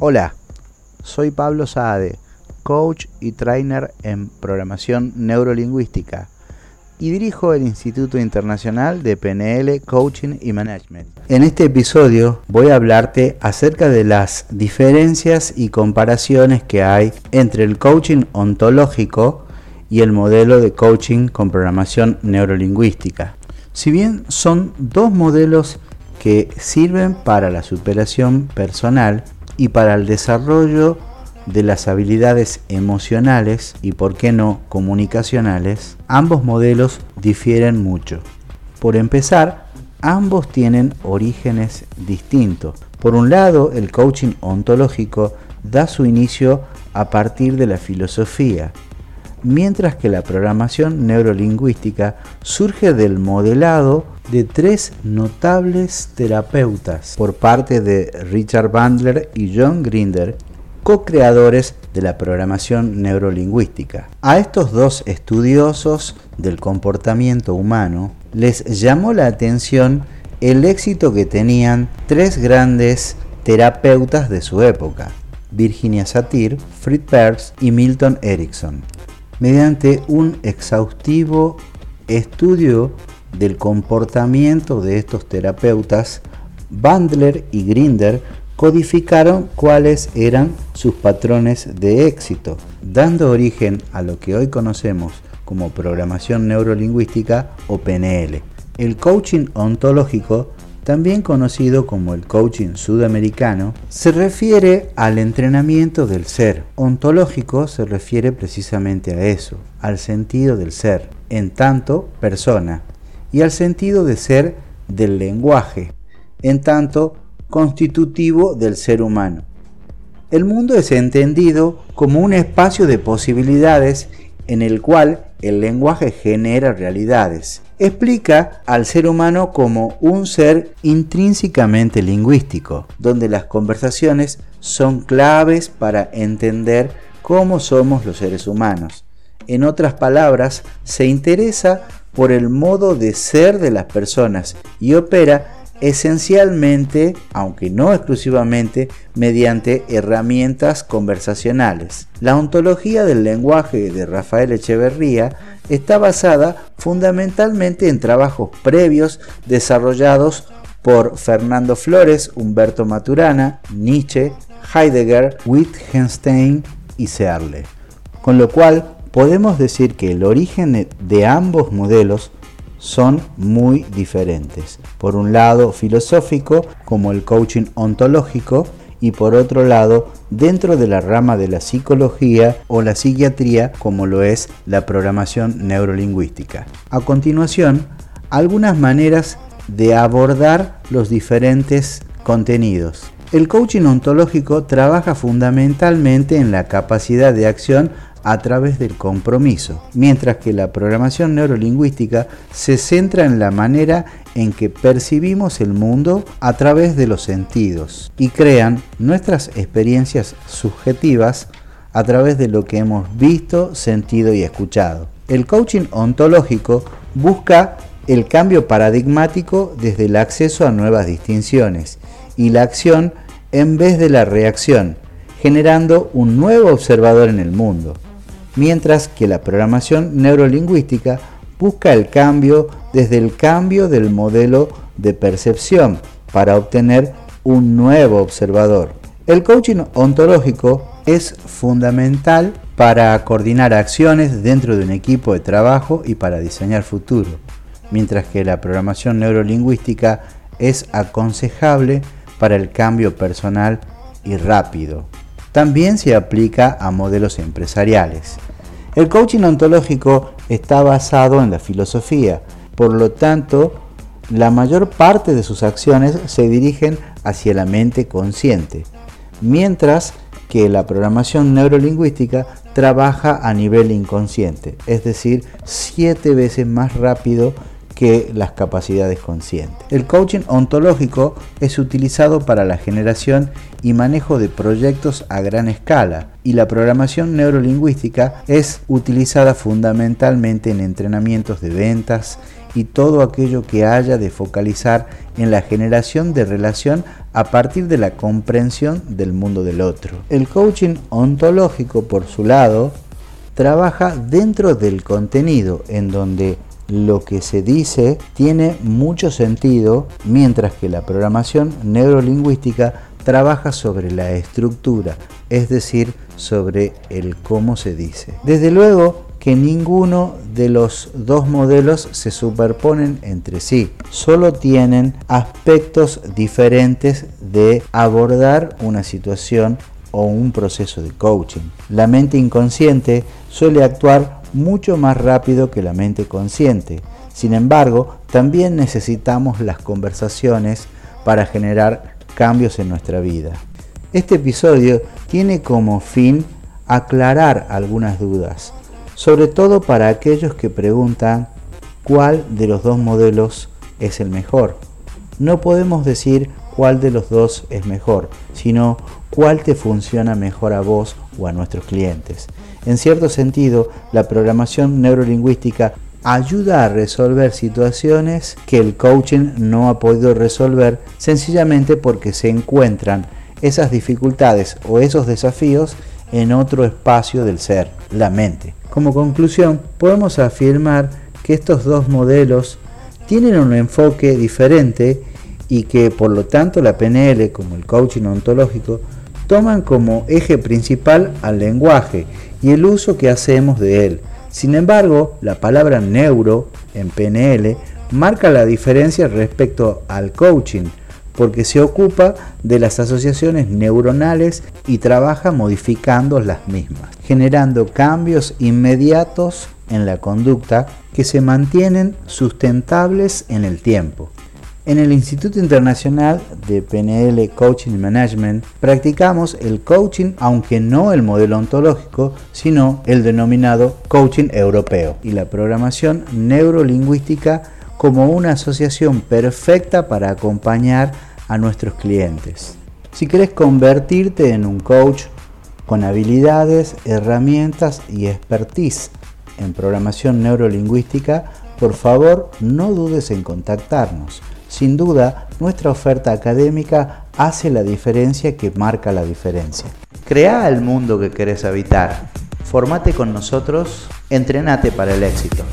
Hola, soy Pablo Saade, coach y trainer en programación neurolingüística y dirijo el Instituto Internacional de PNL, Coaching y Management. En este episodio voy a hablarte acerca de las diferencias y comparaciones que hay entre el coaching ontológico y el modelo de coaching con programación neurolingüística. Si bien son dos modelos que sirven para la superación personal, y para el desarrollo de las habilidades emocionales y, por qué no, comunicacionales, ambos modelos difieren mucho. Por empezar, ambos tienen orígenes distintos. Por un lado, el coaching ontológico da su inicio a partir de la filosofía, mientras que la programación neurolingüística surge del modelado de tres notables terapeutas por parte de Richard Bandler y John Grinder, co-creadores de la programación neurolingüística. A estos dos estudiosos del comportamiento humano les llamó la atención el éxito que tenían tres grandes terapeutas de su época, Virginia Satir, Fritz Perls y Milton Erickson, mediante un exhaustivo estudio del comportamiento de estos terapeutas, Bandler y Grinder codificaron cuáles eran sus patrones de éxito, dando origen a lo que hoy conocemos como programación neurolingüística o PNL. El coaching ontológico, también conocido como el coaching sudamericano, se refiere al entrenamiento del ser. Ontológico se refiere precisamente a eso, al sentido del ser, en tanto persona, y al sentido de ser del lenguaje, en tanto constitutivo del ser humano. El mundo es entendido como un espacio de posibilidades en el cual el lenguaje genera realidades. Explica al ser humano como un ser intrínsecamente lingüístico, donde las conversaciones son claves para entender cómo somos los seres humanos. En otras palabras, se interesa por el modo de ser de las personas y opera esencialmente, aunque no exclusivamente, mediante herramientas conversacionales. La ontología del lenguaje de Rafael Echeverría está basada fundamentalmente en trabajos previos desarrollados por Fernando Flores, Humberto Maturana, Nietzsche, Heidegger, Wittgenstein y Searle. Con lo cual, podemos decir que el origen de ambos modelos son muy diferentes. Por un lado filosófico, como el coaching ontológico, y por otro lado dentro de la rama de la psicología o la psiquiatría, como lo es la programación neurolingüística. A continuación, algunas maneras de abordar los diferentes contenidos. El coaching ontológico trabaja fundamentalmente en la capacidad de acción a través del compromiso, mientras que la programación neurolingüística se centra en la manera en que percibimos el mundo a través de los sentidos y crean nuestras experiencias subjetivas a través de lo que hemos visto, sentido y escuchado. El coaching ontológico busca el cambio paradigmático desde el acceso a nuevas distinciones y la acción en vez de la reacción, generando un nuevo observador en el mundo mientras que la programación neurolingüística busca el cambio desde el cambio del modelo de percepción para obtener un nuevo observador. El coaching ontológico es fundamental para coordinar acciones dentro de un equipo de trabajo y para diseñar futuro, mientras que la programación neurolingüística es aconsejable para el cambio personal y rápido. También se aplica a modelos empresariales. El coaching ontológico está basado en la filosofía, por lo tanto, la mayor parte de sus acciones se dirigen hacia la mente consciente, mientras que la programación neurolingüística trabaja a nivel inconsciente, es decir, siete veces más rápido que las capacidades conscientes. El coaching ontológico es utilizado para la generación y manejo de proyectos a gran escala y la programación neurolingüística es utilizada fundamentalmente en entrenamientos de ventas y todo aquello que haya de focalizar en la generación de relación a partir de la comprensión del mundo del otro. El coaching ontológico, por su lado, trabaja dentro del contenido, en donde lo que se dice tiene mucho sentido, mientras que la programación neurolingüística trabaja sobre la estructura, es decir, sobre el cómo se dice. Desde luego que ninguno de los dos modelos se superponen entre sí, solo tienen aspectos diferentes de abordar una situación o un proceso de coaching. La mente inconsciente suele actuar mucho más rápido que la mente consciente. Sin embargo, también necesitamos las conversaciones para generar cambios en nuestra vida. Este episodio tiene como fin aclarar algunas dudas, sobre todo para aquellos que preguntan cuál de los dos modelos es el mejor. No podemos decir cuál de los dos es mejor, sino cuál te funciona mejor a vos o a nuestros clientes. En cierto sentido, la programación neurolingüística ayuda a resolver situaciones que el coaching no ha podido resolver sencillamente porque se encuentran esas dificultades o esos desafíos en otro espacio del ser, la mente. Como conclusión, podemos afirmar que estos dos modelos tienen un enfoque diferente y que por lo tanto la PNL como el coaching ontológico toman como eje principal al lenguaje y el uso que hacemos de él sin embargo, la palabra neuro en PNL marca la diferencia respecto al coaching, porque se ocupa de las asociaciones neuronales y trabaja modificando las mismas, generando cambios inmediatos en la conducta que se mantienen sustentables en el tiempo. En el Instituto Internacional de PNL Coaching Management practicamos el coaching, aunque no el modelo ontológico, sino el denominado coaching europeo y la programación neurolingüística como una asociación perfecta para acompañar a nuestros clientes. Si quieres convertirte en un coach con habilidades, herramientas y expertise en programación neurolingüística, por favor no dudes en contactarnos. Sin duda, nuestra oferta académica hace la diferencia que marca la diferencia. Crea el mundo que querés habitar. Formate con nosotros, entrenate para el éxito.